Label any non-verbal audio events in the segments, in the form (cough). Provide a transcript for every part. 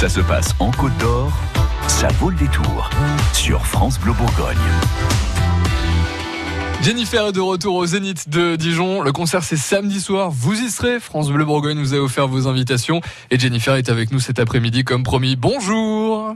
Ça se passe en Côte d'Or, ça vaut le détour sur France Bleu Bourgogne. Jennifer est de retour au Zénith de Dijon. Le concert c'est samedi soir. Vous y serez. France Bleu Bourgogne vous a offert vos invitations et Jennifer est avec nous cet après-midi comme promis. Bonjour.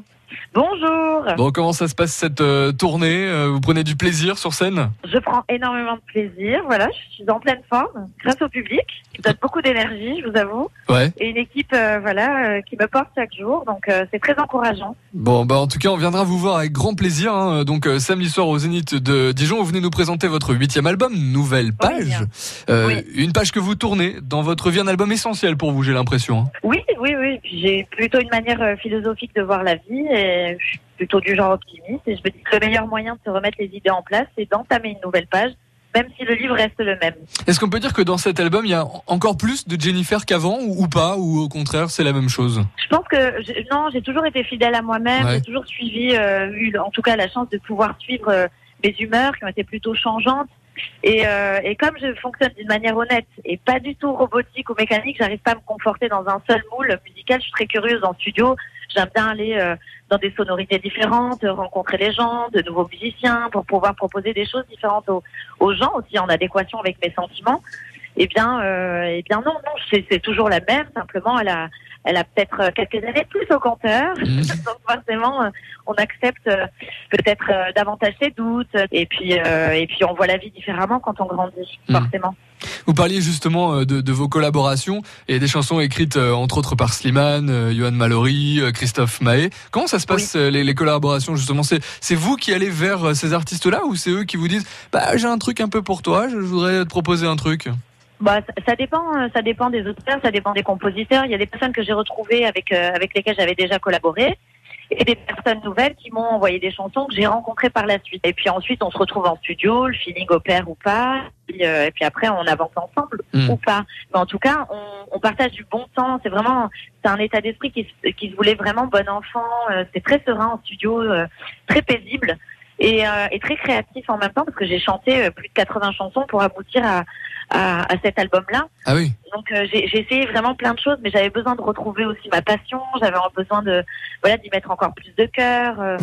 Bonjour. Bon, comment ça se passe cette euh, tournée euh, Vous prenez du plaisir sur scène? Je prends énormément de plaisir. Voilà, je suis en pleine forme grâce au public qui donne beaucoup d'énergie, je vous avoue. Ouais. Et une équipe, euh, voilà, qui me porte chaque jour. Donc c'est très encourageant. Bon, bah en tout cas, on viendra vous voir avec grand plaisir. Hein. Donc samedi soir au Zénith de Dijon, vous venez nous présenter votre huitième album, Nouvelle Page. Oui, Une page que vous tournez dans votre vie, un album essentiel pour vous, j'ai l'impression. Hein. Oui, oui, oui. J'ai plutôt une manière philosophique de voir la vie et je suis plutôt du genre optimiste et je me dis que le meilleur moyen de se remettre les idées en place, c'est d'entamer une nouvelle page, même si le livre reste le même. Est-ce qu'on peut dire que dans cet album, il y a encore plus de Jennifer qu'avant ou, pas, ou au contraire, c'est la même chose? Je pense que non, j'ai toujours été fidèle à moi-même, Ouais. j'ai toujours suivi, euh, eu en tout cas la chance de pouvoir suivre euh, mes humeurs qui ont été plutôt changeantes. Et, euh, et comme je fonctionne d'une manière honnête et pas du tout robotique ou mécanique, j'arrive pas à me conforter dans un seul moule musical. Je suis très curieuse en studio. J'aime bien aller euh, dans des sonorités différentes, rencontrer les gens, de nouveaux musiciens, pour pouvoir proposer des choses différentes aux, aux gens aussi en adéquation avec mes sentiments. Eh bien, euh, eh bien non, non, c'est toujours la même. Simplement, elle a, elle a peut-être quelques années plus au compteur. Mhm. (laughs) Donc forcément, euh, on accepte euh, peut-être euh, davantage ses doutes. Et puis, euh, et puis, on voit la vie différemment quand on grandit, Mhm. forcément. Vous parliez justement euh, de, de vos collaborations et des chansons écrites euh, entre autres par Slimane, euh, Johan Mallory, euh, Christophe Mahé. Comment ça se passe euh, les, les collaborations justement? C'est vous qui allez vers euh, ces artistes-là ou c'est eux qui vous disent bah j'ai un truc un peu pour toi, je voudrais te proposer un truc? Bah, ça, dépend, euh, ça dépend des auteurs, ça dépend des compositeurs. Il y a des personnes que j'ai retrouvées avec euh, avec lesquelles j'avais déjà collaboré, et des personnes nouvelles qui m'ont envoyé des chansons que j'ai rencontrées par la suite. Et puis ensuite, on se retrouve en studio, le feeling opère ou pas, et puis, euh, et puis après, on avance ensemble Mm. ou pas. Mais en tout cas, on, on partage du bon temps. C'est vraiment, c'est un état d'esprit qui, se- qui se voulait vraiment bon enfant. Euh, c'est très serein en studio, euh, très paisible. Et, euh, et très créatif en même temps parce que j'ai chanté euh, plus de 80 chansons pour aboutir à, à, à cet album-là. Ah oui. Donc euh, j'ai j'ai essayé vraiment plein de choses, mais j'avais besoin de retrouver aussi ma passion. J'avais besoin de voilà d'y mettre encore plus de cœur. euh.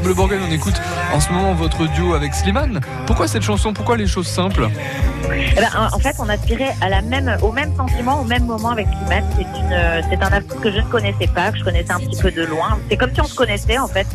Bleu Bourgogne, on écoute en ce moment votre duo avec Slimane. Pourquoi cette chanson? Pourquoi les choses simples? Eh ben, en fait, on aspirait au même sentiment, au même moment avec Slimane. Euh, c'est un artiste que je ne connaissais pas, que je connaissais un petit peu de loin. C'est comme si on se connaissait en fait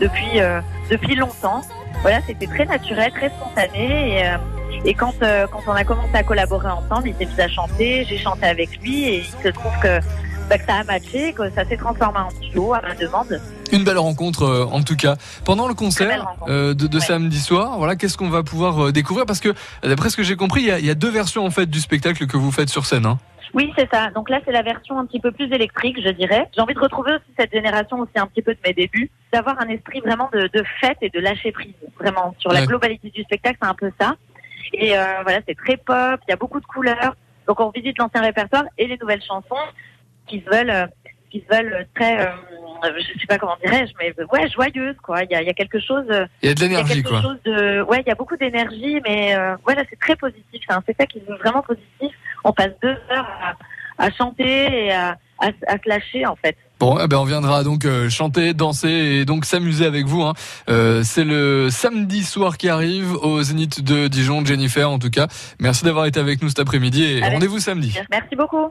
depuis euh, depuis longtemps. Voilà, c'était très naturel, très spontané. Et, euh, quand quand on a commencé à collaborer ensemble, il s'est mis à chanter, j'ai chanté avec lui, et il se trouve que bah, que ça a matché, que ça s'est transformé en duo à ma demande. Une belle rencontre euh, en tout cas. Pendant le concert euh, de, de Ouais. samedi soir, voilà, qu'est-ce qu'on va pouvoir euh, découvrir? Parce que d'après ce que j'ai compris, il y, a, il y a deux versions en fait du spectacle que vous faites sur scène. Hein. Oui, c'est ça. Donc là, c'est la version un petit peu plus électrique, je dirais. J'ai envie de retrouver aussi cette génération aussi un petit peu de mes débuts, d'avoir un esprit vraiment de, de fête et de lâcher prise, vraiment sur la globalité du spectacle, c'est un peu ça. Et voilà, c'est très pop, il y a beaucoup de couleurs. Donc on visite l'ancien répertoire et les nouvelles chansons qui se veulent, euh, qui se veulent très, euh, je sais pas comment dirais-je, mais ouais, joyeuses quoi. Il y a, il y a quelque chose. euh, Il y a de l'énergie quoi. chose de, ouais, il y a beaucoup d'énergie, mais euh, voilà, c'est très positif. C'est un spectacle qui est vraiment positif. On passe deux heures à, à chanter et à, à, à se lâcher en fait. Bon, eh ben on viendra donc euh, chanter, danser et donc s'amuser avec vous. Hein. Euh, c'est le samedi soir qui arrive au Zénith de Dijon, Jennifer en tout cas. Merci d'avoir été avec nous cet après-midi et rendez-vous samedi. Merci beaucoup.